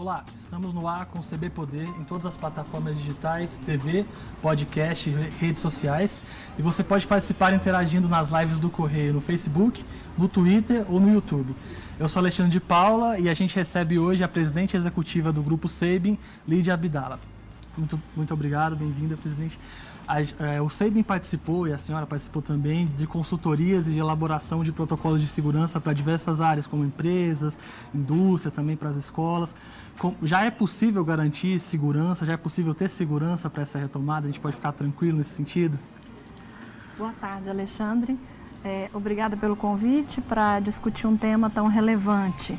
Olá, estamos no ar com o CB Poder em todas as plataformas digitais, TV, podcast, redes sociais. E você pode participar interagindo nas lives do Correio no Facebook, no Twitter ou no YouTube. Eu sou Alexandre de Paula e a gente recebe hoje a presidente executiva do Grupo Sabin, Lídia Abdala. Muito, muito obrigado, bem-vinda, presidente. A, é, o Sabin participou, e a senhora participou também, de consultorias e de elaboração de protocolos de segurança para diversas áreas, como empresas, indústria, também para as escolas já é possível garantir segurança, já é possível ter segurança para essa retomada? A gente pode ficar tranquilo nesse sentido? Boa tarde, Alexandre. É, obrigada pelo convite para discutir um tema tão relevante.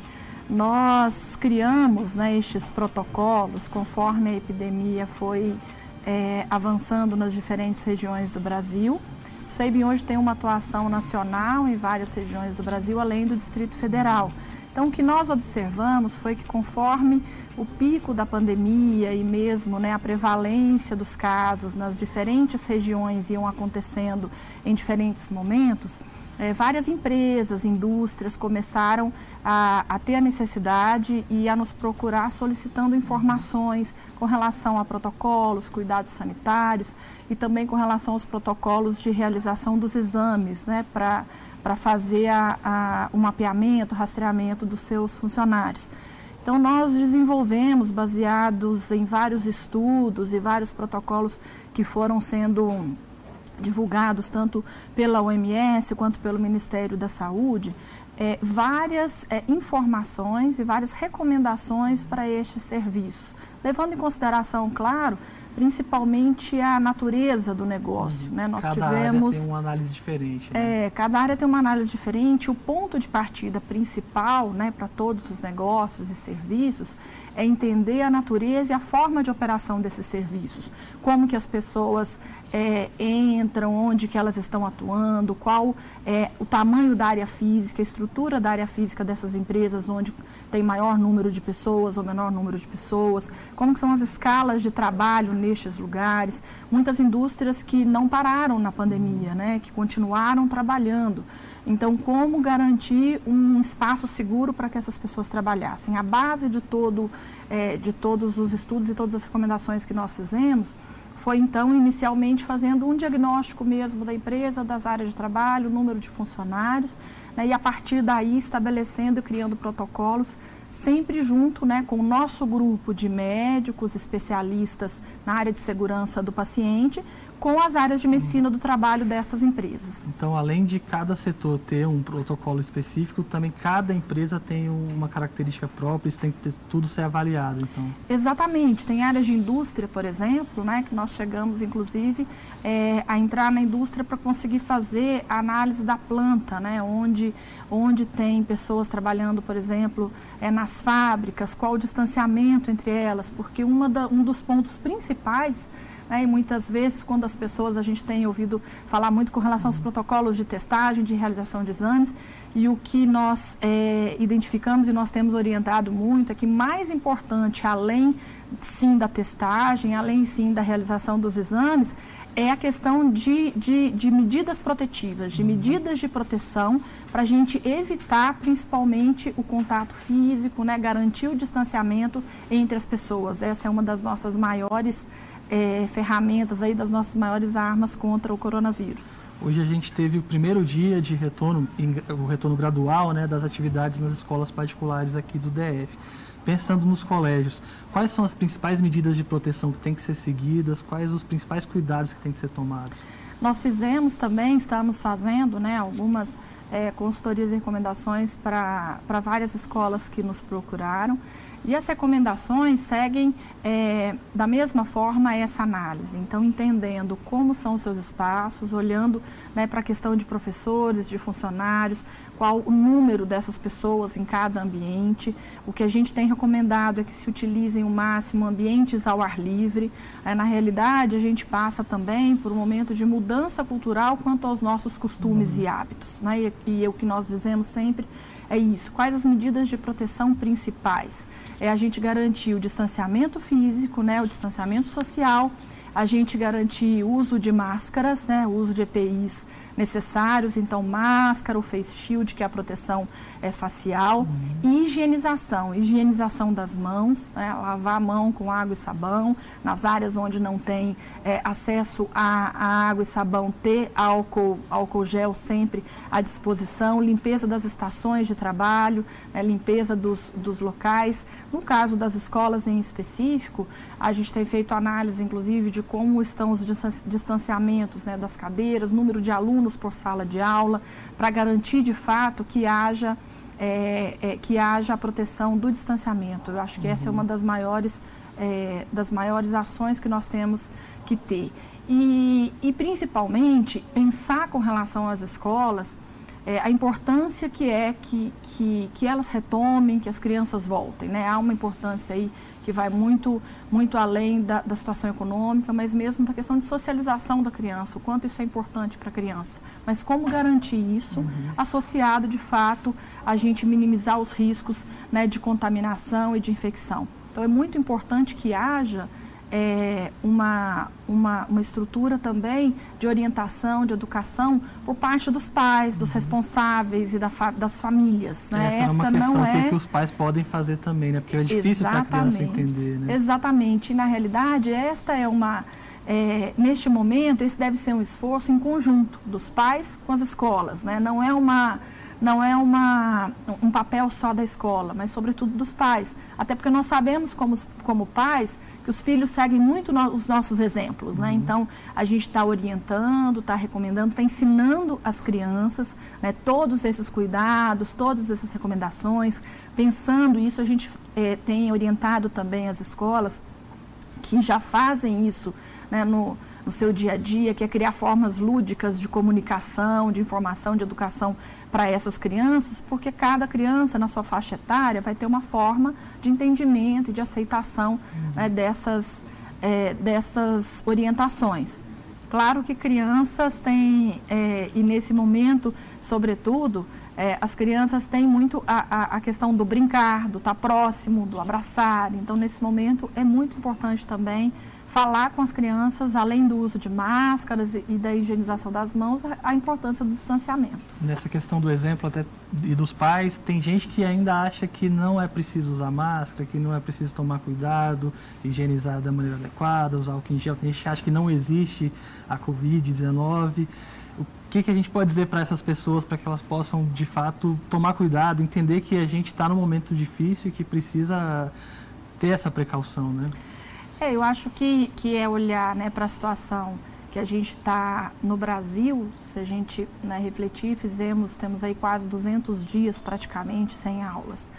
Nós criamos né, estes protocolos conforme a epidemia foi é, avançando nas diferentes regiões do Brasil. O SEIBIN hoje tem uma atuação nacional em várias regiões do Brasil, além do Distrito Federal. Então, o que nós observamos foi que conforme o pico da pandemia e mesmo né, a prevalência dos casos nas diferentes regiões iam acontecendo em diferentes momentos, é, várias empresas, indústrias começaram a, a, ter a necessidade e a nos procurar solicitando informações com relação a protocolos, cuidados sanitários e também com relação aos protocolos de realização dos exames, né, para para fazer a, a, o mapeamento, o rastreamento dos seus funcionários. Então, nós desenvolvemos, baseados em vários estudos e vários protocolos que foram sendo divulgados tanto pela OMS quanto pelo Ministério da Saúde, é, várias é, informações e várias recomendações para estes serviços, levando em consideração, claro, principalmente a natureza do negócio. Uhum. Né? Nós cada tivemos. Área tem uma análise diferente. Né? É, cada área tem uma análise diferente. O ponto de partida principal né, para todos os negócios e serviços é entender a natureza e a forma de operação desses serviços. Como que as pessoas é, entram, onde que elas estão atuando, qual é o tamanho da área física, a estrutura da área física dessas empresas, onde tem maior número de pessoas ou menor número de pessoas, como que são as escalas de trabalho nestes lugares. Muitas indústrias que não pararam na pandemia, né, que continuaram trabalhando. Então, como garantir um espaço seguro para que essas pessoas trabalhassem? A base de, todo, é, de todos os estudos e todas as recomendações que nós fizemos foi, então, inicialmente fazendo um diagnóstico mesmo da empresa, das áreas de trabalho, número de funcionários, né, e a partir daí estabelecendo e criando protocolos sempre junto né, com o nosso grupo de médicos, especialistas na área de segurança do paciente, com as áreas de medicina do trabalho destas empresas. Então, além de cada setor ter um protocolo específico, também cada empresa tem uma característica própria, isso tem que ter, tudo ser avaliado, então. Exatamente. Tem áreas de indústria, por exemplo, né, que nós chegamos, inclusive, é, a entrar na indústria para conseguir fazer a análise da planta, né, onde, onde tem pessoas trabalhando, por exemplo, é, nas fábricas, qual o distanciamento entre elas, porque uma da, um dos pontos principais né? E muitas vezes, quando as pessoas, a gente tem ouvido falar muito com relação aos protocolos de testagem, de realização de exames, e o que nós é, identificamos e nós temos orientado muito é que mais importante, além sim da testagem, além sim da realização dos exames, é a questão de, de, de medidas protetivas, de medidas de proteção para a gente evitar principalmente o contato físico, né, garantir o distanciamento entre as pessoas. Essa é uma das nossas maiores é, ferramentas aí das nossas maiores armas contra o coronavírus. Hoje a gente teve o primeiro dia de retorno, o retorno gradual né, das atividades nas escolas particulares aqui do DF. Pensando nos colégios, quais são as principais medidas de proteção que têm que ser seguidas, quais os principais cuidados que têm que ser tomados? Nós fizemos também, estamos fazendo né, algumas é, consultorias e recomendações para várias escolas que nos procuraram. E as recomendações seguem é, da mesma forma essa análise. Então, entendendo como são os seus espaços, olhando né, para a questão de professores, de funcionários, qual o número dessas pessoas em cada ambiente. O que a gente tem recomendado é que se utilizem o máximo ambientes ao ar livre. É, na realidade, a gente passa também por um momento de mudança cultural quanto aos nossos costumes uhum. e hábitos. Né? E, e o que nós dizemos sempre é isso. Quais as medidas de proteção principais? É a gente garantir o distanciamento físico, né, o distanciamento social, a gente garantir uso de máscaras, né, uso de EPIs necessários, então máscara, o face shield, que é a proteção é, facial, uhum. e higienização, higienização das mãos, né, lavar a mão com água e sabão, nas áreas onde não tem é, acesso a, a, água e sabão, ter álcool, álcool gel sempre à disposição, limpeza das estações de trabalho, né, limpeza dos, dos locais. No caso das escolas em específico, a gente tem feito análise, inclusive, de como estão os distanciamentos né, das cadeiras, número de alunos alunos por sala de aula, para garantir de fato que haja, é, é, que haja a proteção do distanciamento. Eu acho que uhum. essa é uma das maiores, é, das maiores ações que nós temos que ter. E, e principalmente pensar com relação às escolas é, a importância que é que, que, que elas retomem, que as crianças voltem. Né? Há uma importância aí que vai muito, muito além da, da situação econômica, mas mesmo da questão de socialização da criança, o quanto isso é importante para a criança. Mas como garantir isso, uhum. associado de fato a gente minimizar os riscos né, de contaminação e de infecção. Então é muito importante que haja é, uma, uma, uma estrutura também de orientação, de educação por parte dos pais, dos uhum. responsáveis e da fa das famílias. Né? Essa, Essa é uma questão não é... que os pais podem fazer também, né? porque é difícil para a criança entender. Né? Exatamente. E, na realidade, esta é uma... É, neste momento, esse deve ser um esforço em conjunto dos pais com as escolas. Né? Não é uma não é uma, um papel só da escola, mas sobretudo dos pais. Até porque nós sabemos, como, como pais, que os filhos seguem muito no, os nossos exemplos. Né? Uhum. Então, a gente está orientando, está recomendando, está ensinando as crianças né, todos esses cuidados, todas essas recomendações. Pensando isso, a gente é, tem orientado também as escolas que já fazem isso né, no, no seu dia a dia, que é criar formas lúdicas de comunicação, de informação, de educação para essas crianças, porque cada criança na sua faixa etária vai ter uma forma de entendimento e de aceitação uhum. né, dessas, é, dessas orientações. Claro que crianças têm, é, e nesse momento, sobretudo, é, as crianças têm muito a, a, a, questão do brincar, do estar próximo, do abraçar. Então, nesse momento, é muito importante também falar com as crianças, além do uso de máscaras e, da higienização das mãos, a importância do distanciamento. Nessa questão do exemplo até e dos pais, tem gente que ainda acha que não é preciso usar máscara, que não é preciso tomar cuidado, higienizar da maneira adequada, usar álcool em gel. Tem gente que acha que não existe a Covid-19. Que, que a gente pode dizer para essas pessoas para que elas possam, de fato, tomar cuidado, entender que a gente está num momento difícil e que precisa ter essa precaução, né? É, eu acho que, que é olhar né, para a situação que a gente está no Brasil, se a gente né, refletir, fizemos, temos aí quase 200 dias praticamente sem aulas.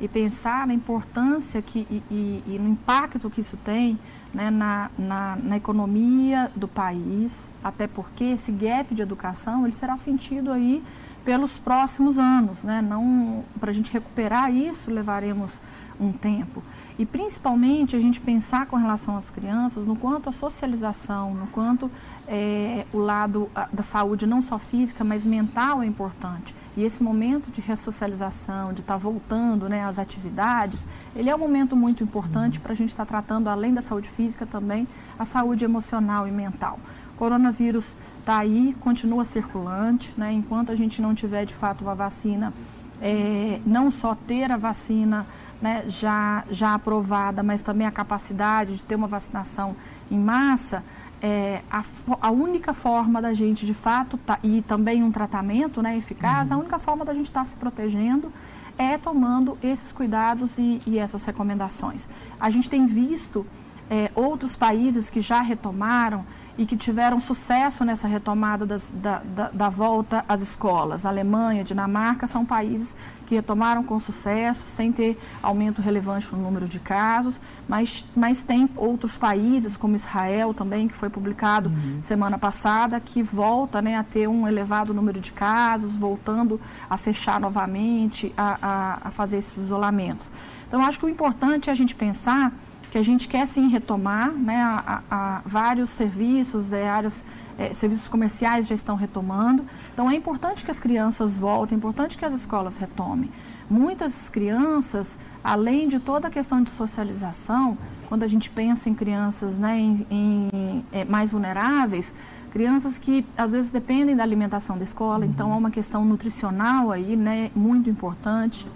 E pensar na importância que, e, e, e no impacto que isso tem né, na, na, na, economia do país, até porque esse gap de educação ele será sentido aí pelos próximos anos. Né? Não, para a gente recuperar isso, levaremos um tempo. E principalmente a gente pensar com relação às crianças no quanto a socialização, no quanto é, o lado da saúde, não só física, mas mental é importante. E esse momento de ressocialização, de estar tá voltando né, às atividades, ele é um momento muito importante para a gente estar tá tratando, além da saúde física, também a saúde emocional e mental. O coronavírus está aí, continua circulante, né, enquanto a gente não tiver de fato uma vacina é, não só ter a vacina né, já, já aprovada, mas também a capacidade de ter uma vacinação em massa, é, a, a, única forma da gente, de fato, tá, e também um tratamento né, eficaz, uhum. a única forma da gente estar tá se protegendo é tomando esses cuidados e, e essas recomendações. A gente tem visto é, outros países que já retomaram e que tiveram sucesso nessa retomada das, da, da, da, volta às escolas. Alemanha, Dinamarca são países que retomaram com sucesso, sem ter aumento relevante no número de casos, mas, mas tem outros países, como Israel também, que foi publicado uhum. semana passada, que volta né, a ter um elevado número de casos, voltando a fechar novamente, a, a, a fazer esses isolamentos. Então, acho que o importante é a gente pensar que a gente quer sim retomar, né, a, a, a vários serviços, é, áreas, é, serviços comerciais já estão retomando. Então é importante que as crianças voltem, é importante que as escolas retomem. Muitas crianças, além de toda a questão de socialização, quando a gente pensa em crianças né, em, em, é, mais vulneráveis, crianças que às vezes dependem da alimentação da escola, então, uhum. então há uma questão nutricional aí, né, muito importante.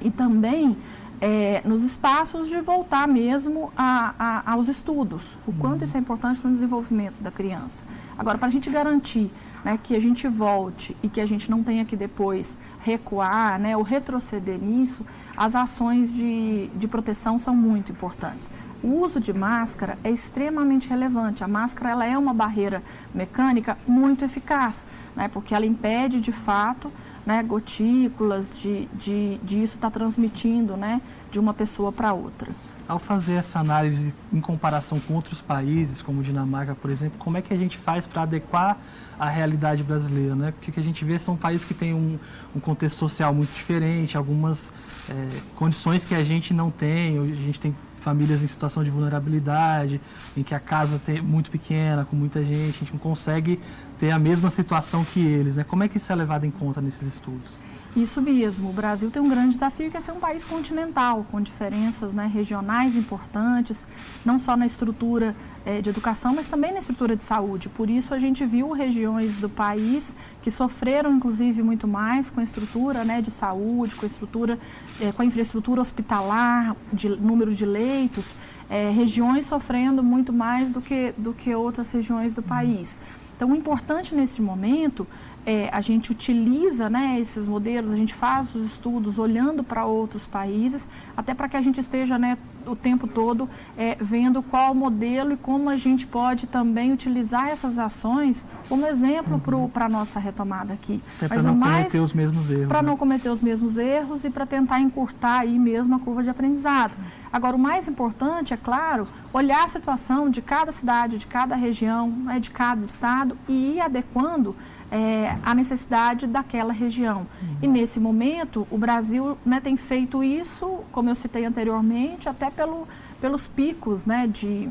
E também é, nos espaços de voltar mesmo a, a, aos estudos, o quanto isso é importante no desenvolvimento da criança. Agora, para a gente garantir né, que a gente volte e que a gente não tenha que depois recuar né, ou retroceder nisso, as ações de, de proteção são muito importantes. O uso de máscara é extremamente relevante. A máscara ela é uma barreira mecânica muito eficaz, né, porque ela impede de fato né, gotículas de, de, de isso estar tá transmitindo né, de uma pessoa para outra. Ao fazer essa análise em comparação com outros países, como Dinamarca, por exemplo, como é que a gente faz para adequar a realidade brasileira? Né? Porque o que a gente vê são países que têm um, um contexto social muito diferente, algumas é, condições que a gente não tem, a gente tem famílias em situação de vulnerabilidade, em que a casa é muito pequena, com muita gente, a gente não consegue ter a mesma situação que eles. Né? Como é que isso é levado em conta nesses estudos? Isso mesmo. O Brasil tem um grande desafio que é ser um país continental, com diferenças né, regionais importantes, não só na estrutura é, de educação, mas também na estrutura de saúde. Por isso a gente viu regiões do país que sofreram, inclusive, muito mais com a estrutura né, de saúde, com a estrutura, é, com a infraestrutura hospitalar, de número de leitos, é, regiões sofrendo muito mais do que, do que outras regiões do país. Então, o importante nesse momento é, a gente utiliza né, esses modelos, a gente faz os estudos olhando para outros países, até para que a gente esteja né, o tempo todo é, vendo qual modelo e como a gente pode também utilizar essas ações como exemplo uhum. para a nossa retomada aqui. para não mais, cometer os mesmos erros. Para né? não cometer os mesmos erros e para tentar encurtar aí mesmo a curva de aprendizado. Agora, o mais importante, é claro, olhar a situação de cada cidade, de cada região, né, de cada estado e ir adequando é, a necessidade daquela região. Uhum. E nesse momento, o Brasil né, tem feito isso, como eu citei anteriormente, até pelo, pelos picos né, de,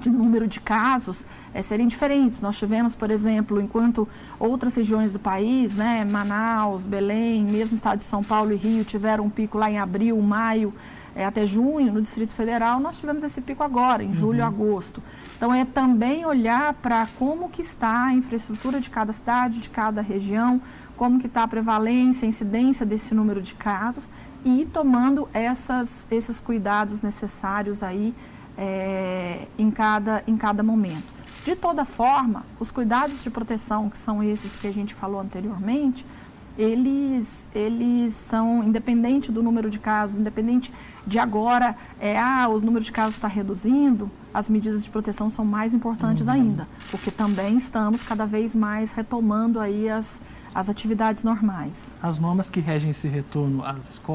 de número de casos é, serem diferentes. Nós tivemos, por exemplo, enquanto outras regiões do país, né, Manaus, Belém, mesmo o estado de São Paulo e Rio tiveram um pico lá em abril, maio, é, até junho, no Distrito Federal, nós tivemos esse pico agora, em julho e uhum. agosto. Então, é também olhar para como que está a infraestrutura de cada cidade, de cada região, como que está a prevalência, a incidência desse número de casos e ir tomando essas, esses cuidados necessários aí é, em, cada, em cada momento. De toda forma, os cuidados de proteção, que são esses que a gente falou anteriormente, eles, eles são, independente do número de casos, independente de agora, é, ah, o número de casos está reduzindo, as medidas de proteção são mais importantes uhum. ainda, porque também estamos cada vez mais retomando aí as, as atividades normais. As normas que regem esse retorno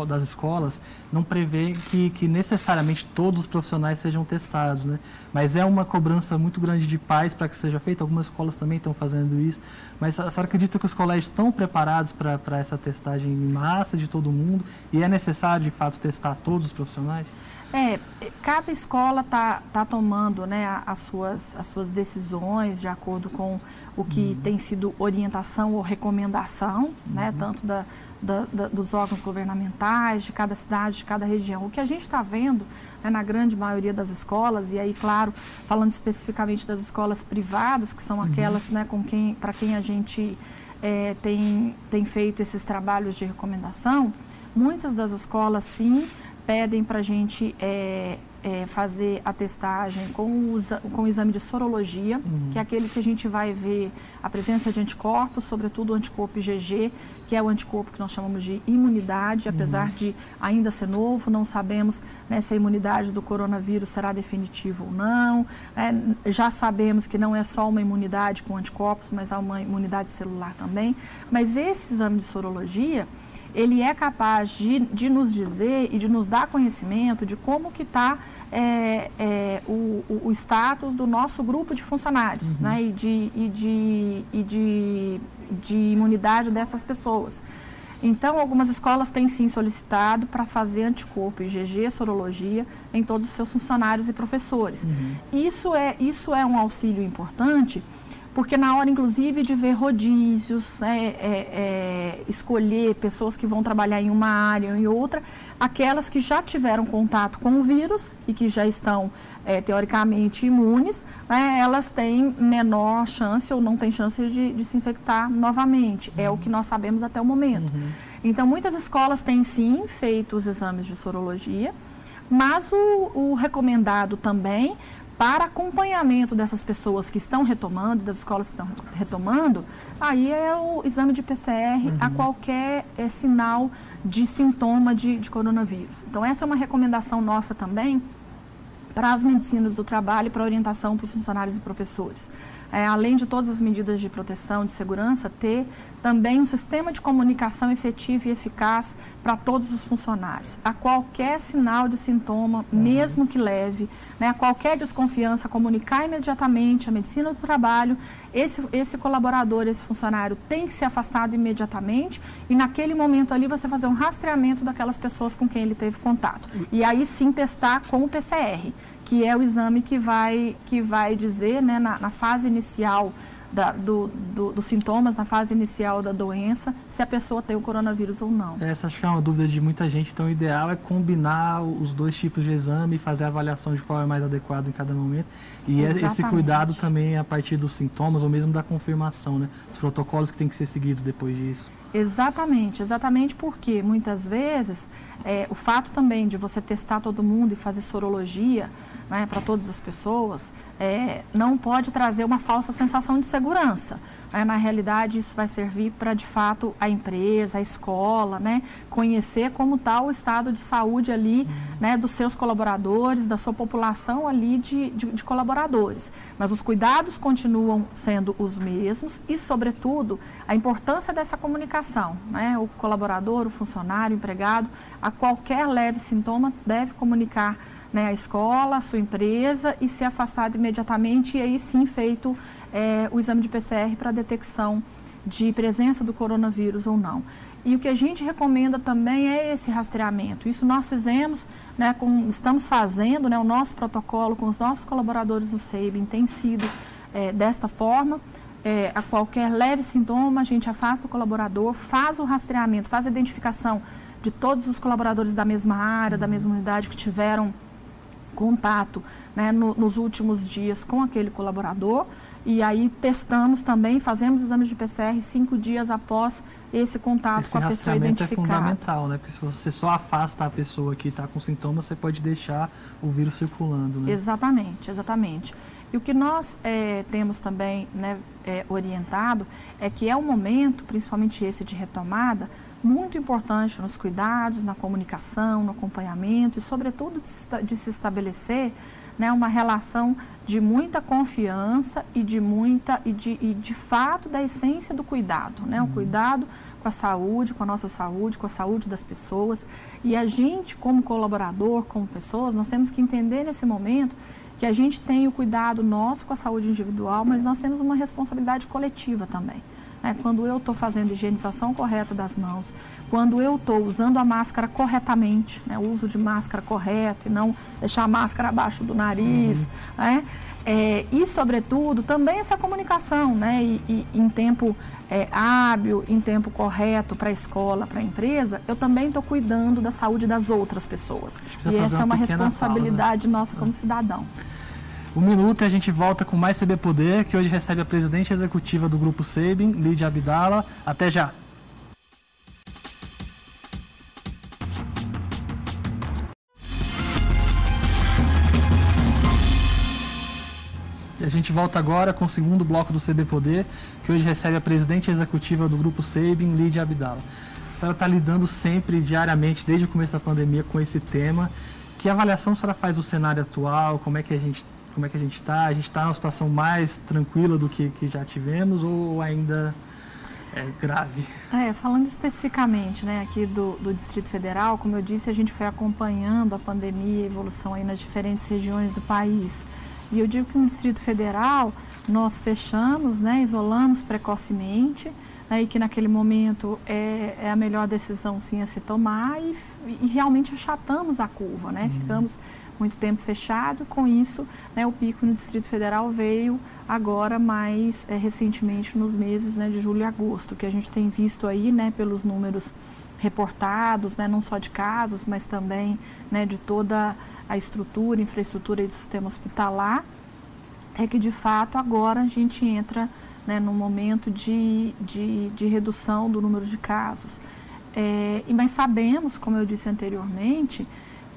das escolas não prevê que, que necessariamente todos os profissionais sejam testados, né? Mas é uma cobrança muito grande de pais para que seja feita. Algumas escolas também estão fazendo isso. Mas a senhora acredita que os colégios estão preparados para essa testagem em massa de todo mundo? E é necessário, de fato, testar todos os profissionais? É, cada escola está tá tomando né, as, suas, as suas decisões de acordo com o que uhum. tem sido orientação ou recomendação, né, uhum. tanto da, da, da, dos órgãos governamentais, de cada cidade, de cada região. O que a gente está vendo né, na grande maioria das escolas, e aí, claro, falando especificamente das escolas privadas, que são uhum. aquelas né, com quem, para quem a gente é, tem, tem feito esses trabalhos de recomendação, muitas das escolas, sim, pedem para a gente é, é, fazer a testagem com o, com o exame de sorologia, uhum. que é aquele que a gente vai ver a presença de anticorpos, sobretudo o anticorpo IgG, que é o anticorpo que nós chamamos de imunidade, apesar uhum. de ainda ser novo, não sabemos né, se a imunidade do coronavírus será definitiva ou não. Né, já sabemos que não é só uma imunidade com anticorpos, mas há uma imunidade celular também. Mas esse exame de sorologia, ele é capaz de, de nos dizer e de nos dar conhecimento de como que está é, é, o, o, o, status do nosso grupo de funcionários uhum. né, e, de, e, de, e de, de imunidade dessas pessoas. Então, algumas escolas têm sim solicitado para fazer anticorpo IgG, sorologia, em todos os seus funcionários e professores. Uhum. Isso, é, isso é um auxílio importante porque na hora, inclusive, de ver rodízios, né, é, é, escolher pessoas que vão trabalhar em uma área ou em outra, aquelas que já tiveram contato com o vírus e que já estão, é, teoricamente, imunes, né, elas têm menor chance ou não têm chance de, de se infectar novamente. Uhum. É o que nós sabemos até o momento. Uhum. Então, muitas escolas têm, sim, feito os exames de sorologia, mas o, o recomendado também para acompanhamento dessas pessoas que estão retomando, das escolas que estão retomando, aí é o exame de PCR uhum. a qualquer é, sinal de sintoma de, de coronavírus. Então, essa é uma recomendação nossa também para as medicinas do trabalho e para orientação para os funcionários e professores é, além de todas as medidas de proteção, de segurança, ter também um sistema de comunicação efetivo e eficaz para todos os funcionários. A qualquer sinal de sintoma, uhum. mesmo que leve, né, a qualquer desconfiança, comunicar imediatamente a medicina do trabalho, esse, esse colaborador, esse funcionário tem que ser afastado imediatamente e naquele momento ali você fazer um rastreamento daquelas pessoas com quem ele teve contato. E aí sim testar com o PCR que é o exame que vai, que vai dizer, né, na, na fase inicial da, do, do, dos sintomas, na fase inicial da doença, se a pessoa tem o coronavírus ou não. Essa acho que é uma dúvida de muita gente, então o ideal é combinar os dois tipos de exame e fazer a avaliação de qual é mais adequado em cada momento. E Exatamente. esse cuidado também é a partir dos sintomas ou mesmo da confirmação, né? Os protocolos que têm que ser seguidos depois disso. Exatamente, exatamente porque muitas vezes é, o fato também de você testar todo mundo e fazer sorologia né, para todas as pessoas é, não pode trazer uma falsa sensação de segurança. É, na realidade, isso vai servir para, de fato, a empresa, a escola, né, conhecer como está o estado de saúde ali né, dos seus colaboradores, da sua população ali de, de, de colaboradores. Mas os cuidados continuam sendo os mesmos e, sobretudo, a importância dessa comunicação. Né, o colaborador, o funcionário, o empregado, a qualquer leve sintoma, deve comunicar né, a escola, a sua empresa e ser afastado imediatamente e aí sim feito é, o exame de PCR para detecção de presença do coronavírus ou não. E o que a gente recomenda também é esse rastreamento. Isso nós fizemos, né, com, estamos fazendo, né, o nosso protocolo com os nossos colaboradores no SEIBIN tem sido é, desta forma. É, a qualquer leve sintoma, a gente afasta o colaborador, faz o rastreamento, faz a identificação de todos os colaboradores da mesma área, da mesma unidade que tiveram contato né, no, nos últimos dias com aquele colaborador e aí testamos também, fazemos exames de PCR cinco dias após esse contato esse com a pessoa identificada. é fundamental, né? Porque se você só afasta a pessoa que está com sintomas, você pode deixar o vírus circulando, né? Exatamente, exatamente. E o que nós é, temos também né, é, orientado é que é um momento, principalmente esse de retomada, muito importante nos cuidados, na comunicação, no acompanhamento e, sobretudo, de, se estabelecer né, uma relação de muita confiança e de muita e de, e de fato da essência do cuidado, né, o uhum. cuidado com a saúde, com a nossa saúde, com a saúde das pessoas. E a gente, como colaborador, como pessoas, nós temos que entender nesse momento que a gente tem o cuidado nosso com a saúde individual, mas nós temos uma responsabilidade coletiva também. Né? Quando eu estou fazendo higienização correta das mãos, quando eu estou usando a máscara corretamente, né? o uso de máscara correto e não deixar a máscara abaixo do nariz, uhum. né? É, e, sobretudo, também essa comunicação, né? E, e em tempo é, hábil, em tempo correto para a escola, para a empresa, eu também estou cuidando da saúde das outras pessoas. E essa é uma responsabilidade pausa. nossa como cidadão. Um minuto e a gente volta com mais CB Poder, que hoje recebe a presidente executiva do Grupo Sabin, Lídia Abdala. Até já! E a gente volta agora com o segundo bloco do CB Poder, que hoje recebe a presidente executiva do Grupo Sabin, Lídia Abdala. A senhora está lidando sempre, diariamente, desde o começo da pandemia, com esse tema. Que avaliação a senhora faz do cenário atual? Como é que a gente como é que a gente está? A gente está numa situação mais tranquila do que, que já tivemos ou ainda é grave? É, falando especificamente né, aqui do, do Distrito Federal, como eu disse, a gente foi acompanhando a pandemia e a evolução aí nas diferentes regiões do país. E eu digo que no Distrito Federal nós fechamos, né, isolamos precocemente, né, e que naquele momento é, é, a melhor decisão sim a se tomar e, e realmente achatamos a curva, né? Uhum. Ficamos muito tempo fechado, com isso né, o pico no Distrito Federal veio agora mais é, recentemente nos meses né, de julho e agosto, que a gente tem visto aí né, pelos números reportados, né, não só de casos, mas também né, de toda a estrutura, infraestrutura do sistema hospitalar, é que de fato agora a gente entra né, no momento de, de, de, redução do número de casos. É, mas sabemos, como eu disse anteriormente,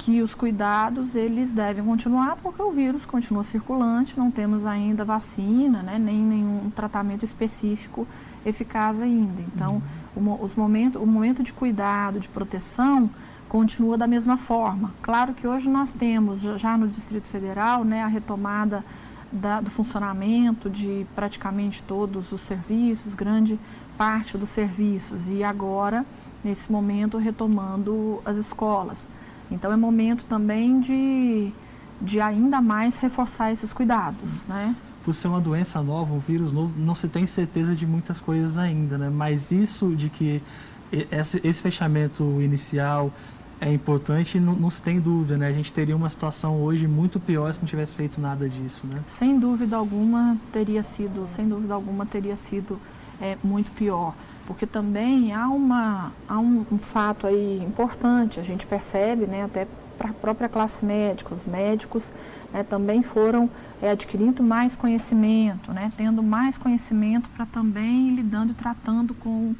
que os cuidados eles devem continuar porque o vírus continua circulante, não temos ainda vacina, né, nem nenhum tratamento específico eficaz ainda. Então, uhum. o, os momento, o momento de cuidado, de proteção, continua da mesma forma. Claro que hoje nós temos já no Distrito Federal né, a retomada da, do funcionamento de praticamente todos os serviços, grande parte dos serviços, e agora, nesse momento, retomando as escolas. Então, é momento também de, de ainda mais reforçar esses cuidados, né? Por ser uma doença nova, um vírus novo, não se tem certeza de muitas coisas ainda, né? Mas isso de que esse, esse fechamento inicial é importante, não, não se tem dúvida, né? A gente teria uma situação hoje muito pior se não tivesse feito nada disso, né? Sem dúvida alguma teria sido, sem dúvida alguma teria sido é, muito pior, porque também há uma há um, um fato aí importante, a gente percebe, né? Até para a própria classe médica, os médicos né, também foram é, adquirindo mais conhecimento, né, tendo mais conhecimento para também lidando e tratando com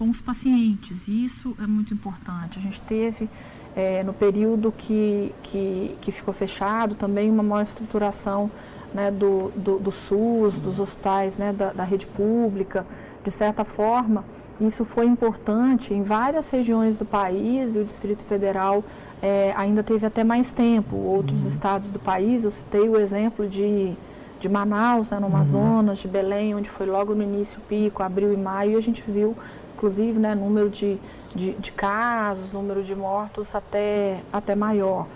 com os pacientes. E isso é muito importante. A gente teve, é, no período que, que, que, ficou fechado, também uma maior estruturação né, do, do, do, SUS, dos hospitais né, da, da rede pública. De certa forma, isso foi importante em várias regiões do país e o Distrito Federal é, ainda teve até mais tempo. Outros uhum. estados do país, eu citei o exemplo de, de Manaus, né, no uhum. Amazonas, uhum. de Belém, onde foi logo no início pico, abril e maio, e a gente viu inclusive, né, número de, de, de, casos, número de mortos até, até maior.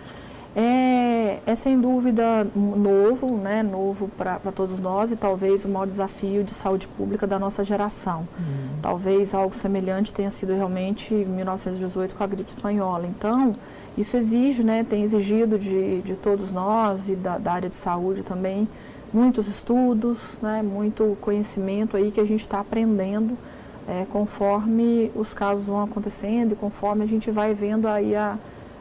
É, é sem dúvida novo, né, novo para todos nós e talvez o maior desafio de saúde pública da nossa geração. Uhum. Talvez algo semelhante tenha sido realmente 1918 com a gripe espanhola. Então, isso exige, né, tem exigido de, de todos nós e da, da área de saúde também muitos estudos, né, muito conhecimento aí que a gente está aprendendo é, conforme os casos vão acontecendo e conforme a gente vai vendo aí a,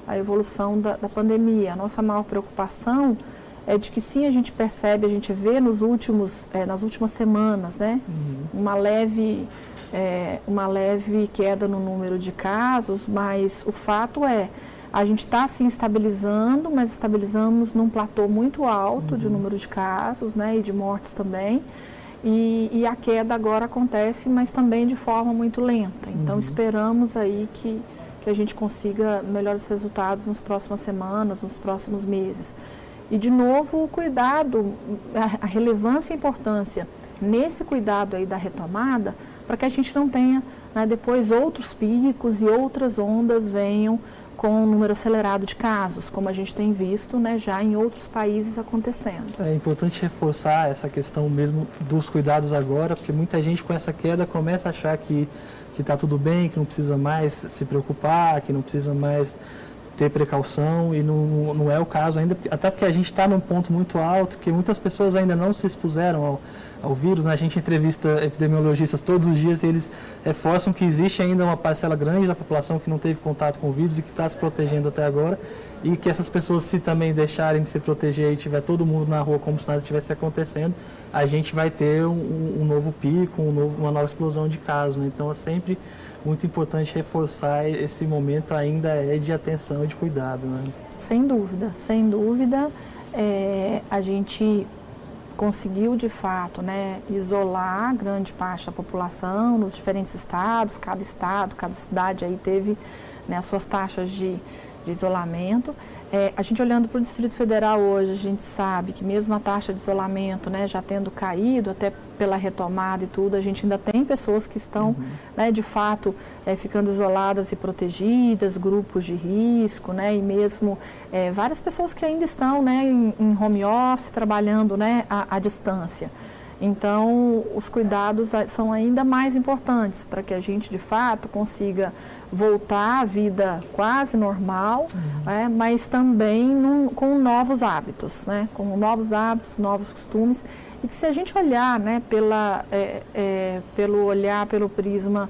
a evolução da, da pandemia. A nossa maior preocupação é de que sim a gente percebe, a gente vê nos últimos, é, nas últimas semanas, né, uhum. uma leve é, uma leve queda no número de casos, mas o fato é a gente está se estabilizando, mas estabilizamos num platô muito alto uhum. de número de casos, né, e de mortes também. E, e, a queda agora acontece, mas também de forma muito lenta. Então, uhum. esperamos aí que, que a gente consiga melhores resultados nas próximas semanas, nos próximos meses. E, de novo, o cuidado, a, relevância e a importância nesse cuidado aí da retomada, para que a gente não tenha né, depois outros picos e outras ondas venham com um número acelerado de casos, como a gente tem visto né, já em outros países acontecendo. É importante reforçar essa questão mesmo dos cuidados agora, porque muita gente com essa queda começa a achar que está tudo bem, que não precisa mais se preocupar, que não precisa mais ter precaução e não, não é o caso ainda, até porque a gente está num ponto muito alto, que muitas pessoas ainda não se expuseram ao, ao vírus. Né? A gente entrevista epidemiologistas todos os dias e eles reforçam que existe ainda uma parcela grande da população que não teve contato com o vírus e que está se protegendo até agora. E que essas pessoas, se também deixarem de se proteger e tiver todo mundo na rua como se nada estivesse acontecendo, a gente vai ter um, um novo pico, um novo, uma nova explosão de casos. Né? Então é sempre muito importante reforçar esse momento ainda é de atenção e de cuidado. Né? Sem dúvida, sem dúvida. É, a gente conseguiu de fato né, isolar grande parte da população nos diferentes estados, cada estado, cada cidade aí teve né, as suas taxas de, de isolamento. É, a gente olhando para o Distrito Federal hoje, a gente sabe que mesmo a taxa de isolamento né, já tendo caído, até pela retomada e tudo, a gente ainda tem pessoas que estão, uhum. né, de fato, é, ficando isoladas e protegidas, grupos de risco, né, e mesmo é, várias pessoas que ainda estão né, em, em home office, trabalhando né, à, à distância. Então, os cuidados são ainda mais importantes para que a gente, de fato, consiga voltar à vida quase normal, uhum. é, mas também num, com novos hábitos, né? com novos hábitos, novos costumes. E que se a gente olhar né, pela, é, é, pelo olhar, pelo prisma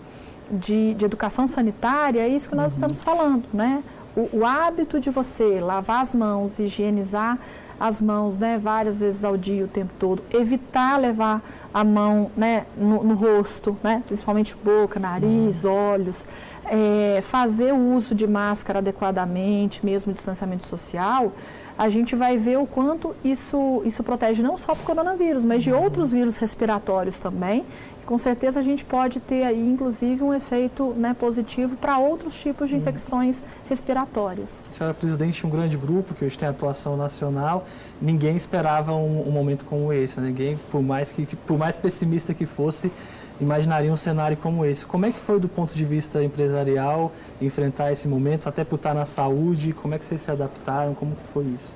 de, de, educação sanitária, é isso que nós uhum. estamos falando. Né? O, o hábito de você lavar as mãos, higienizar as mãos né, várias vezes ao dia, o tempo todo, evitar levar a mão né, no, no rosto, né, principalmente boca, nariz, uhum. olhos, é, fazer o uso de máscara adequadamente, mesmo distanciamento social, a gente vai ver o quanto isso, isso protege não só para o coronavírus, mas de uhum. outros vírus respiratórios também. com certeza a gente pode ter aí, inclusive, um efeito né, positivo para outros tipos de uhum. infecções respiratórias. Senhora presidente, um grande grupo que hoje tem atuação nacional, ninguém esperava um, um momento como esse. Né? Ninguém, por mais, que, por mais pessimista que fosse, imaginaria um cenário como esse. Como é que foi do ponto de vista empresarial enfrentar esse momento, até por estar na saúde? Como é que vocês se adaptaram? Como foi isso?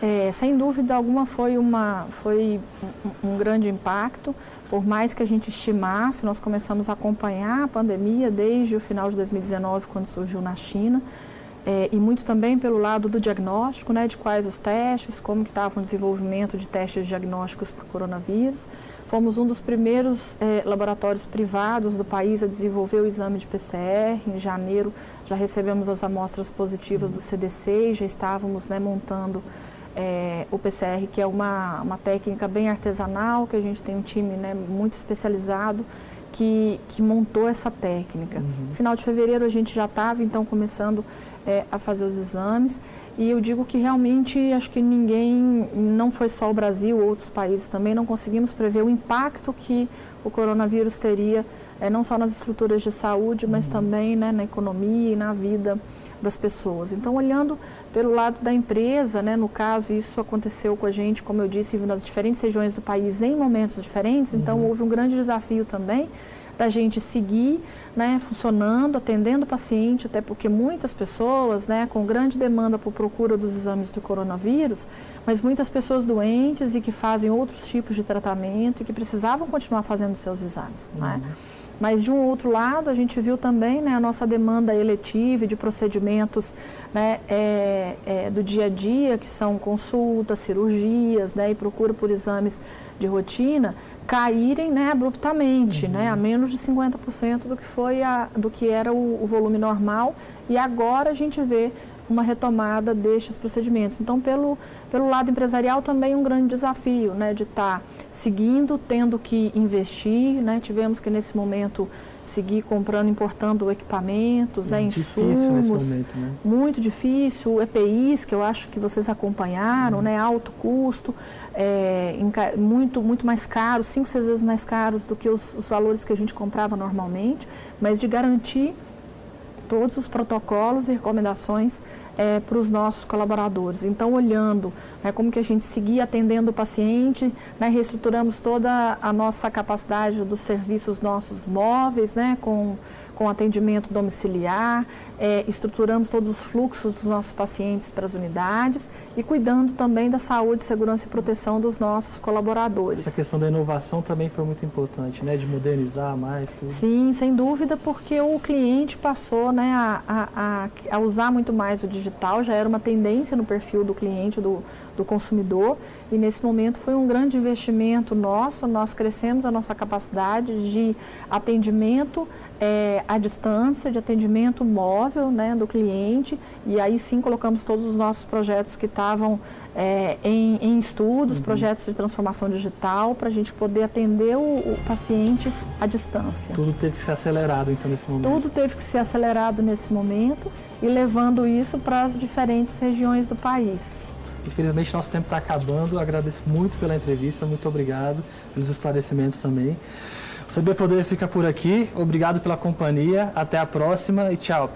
É, sem dúvida alguma foi, uma, foi um, grande impacto, por mais que a gente estimasse, nós começamos a acompanhar a pandemia desde o final de 2019, quando surgiu na China, é, e muito também pelo lado do diagnóstico, né, de quais os testes, como que estava o desenvolvimento de testes diagnósticos para o coronavírus. Fomos um dos primeiros é, laboratórios privados do país a desenvolver o exame de PCR. Em janeiro já recebemos as amostras positivas do CDC e já estávamos né, montando é, o PCR, que é uma, uma técnica bem artesanal, que a gente tem um time né, muito especializado que, que montou essa técnica. Uhum. Final de fevereiro a gente já estava então começando é, a fazer os exames e eu digo que realmente acho que ninguém, não foi só o Brasil, outros países também, não conseguimos prever o impacto que o coronavírus teria, é, não só nas estruturas de saúde, mas uhum. também né, na economia e na vida das pessoas. Então, olhando pelo lado da empresa, né, no caso, isso aconteceu com a gente, como eu disse, nas diferentes regiões do país em momentos diferentes, então uhum. houve um grande desafio também da gente seguir né, funcionando, atendendo o paciente, até porque muitas pessoas, né, com grande demanda por procura dos exames do coronavírus, mas muitas pessoas doentes e que fazem outros tipos de tratamento e que precisavam continuar fazendo seus exames. Né? Uhum. Né? Mas, de um outro lado, a gente viu também né, a nossa demanda eletiva de procedimentos né, é, é, do dia a dia, que são consultas, cirurgias né, e procura por exames de rotina, caírem né, abruptamente, uhum. né, a menos de 50% do que, foi a, do que era o, o volume normal. E agora a gente vê uma retomada destes procedimentos. Então, pelo, pelo lado empresarial, também um grande desafio, né, de estar tá seguindo, tendo que investir, né, tivemos que nesse momento seguir comprando, importando equipamentos, né, insumos, momento, né? muito difícil, EPIs que eu acho que vocês acompanharam, uhum. né, alto custo, é, muito muito mais caros, cinco, seis vezes mais caros do que os, os valores que a gente comprava normalmente, mas de garantir todos os protocolos e recomendações é, para os nossos colaboradores. Então, olhando né, como que a gente seguia atendendo o paciente, né, reestruturamos toda a nossa capacidade dos serviços nossos móveis, né, com, com atendimento domiciliar, é, estruturamos todos os fluxos dos nossos pacientes para as unidades e cuidando também da saúde, segurança e proteção dos nossos colaboradores. Essa questão da inovação também foi muito importante, né, de modernizar mais tudo. Sim, sem dúvida, porque o cliente passou né, a, a, a usar muito mais o digital já era uma tendência no perfil do cliente, do, do consumidor, e nesse momento foi um grande investimento nosso. Nós crescemos a nossa capacidade de atendimento é, à distância, de atendimento móvel né, do cliente, e aí sim colocamos todos os nossos projetos que estavam é, em, em, estudos, uhum. projetos de transformação digital, para a gente poder atender o, o, paciente à distância. Tudo teve que ser acelerado então nesse momento? Tudo teve que ser acelerado nesse momento e levando isso para as diferentes regiões do país. Infelizmente, nosso tempo está acabando. agradeço muito pela entrevista, muito obrigado pelos esclarecimentos também. O CB Poder fica por aqui. Obrigado pela companhia. Até a próxima e tchau.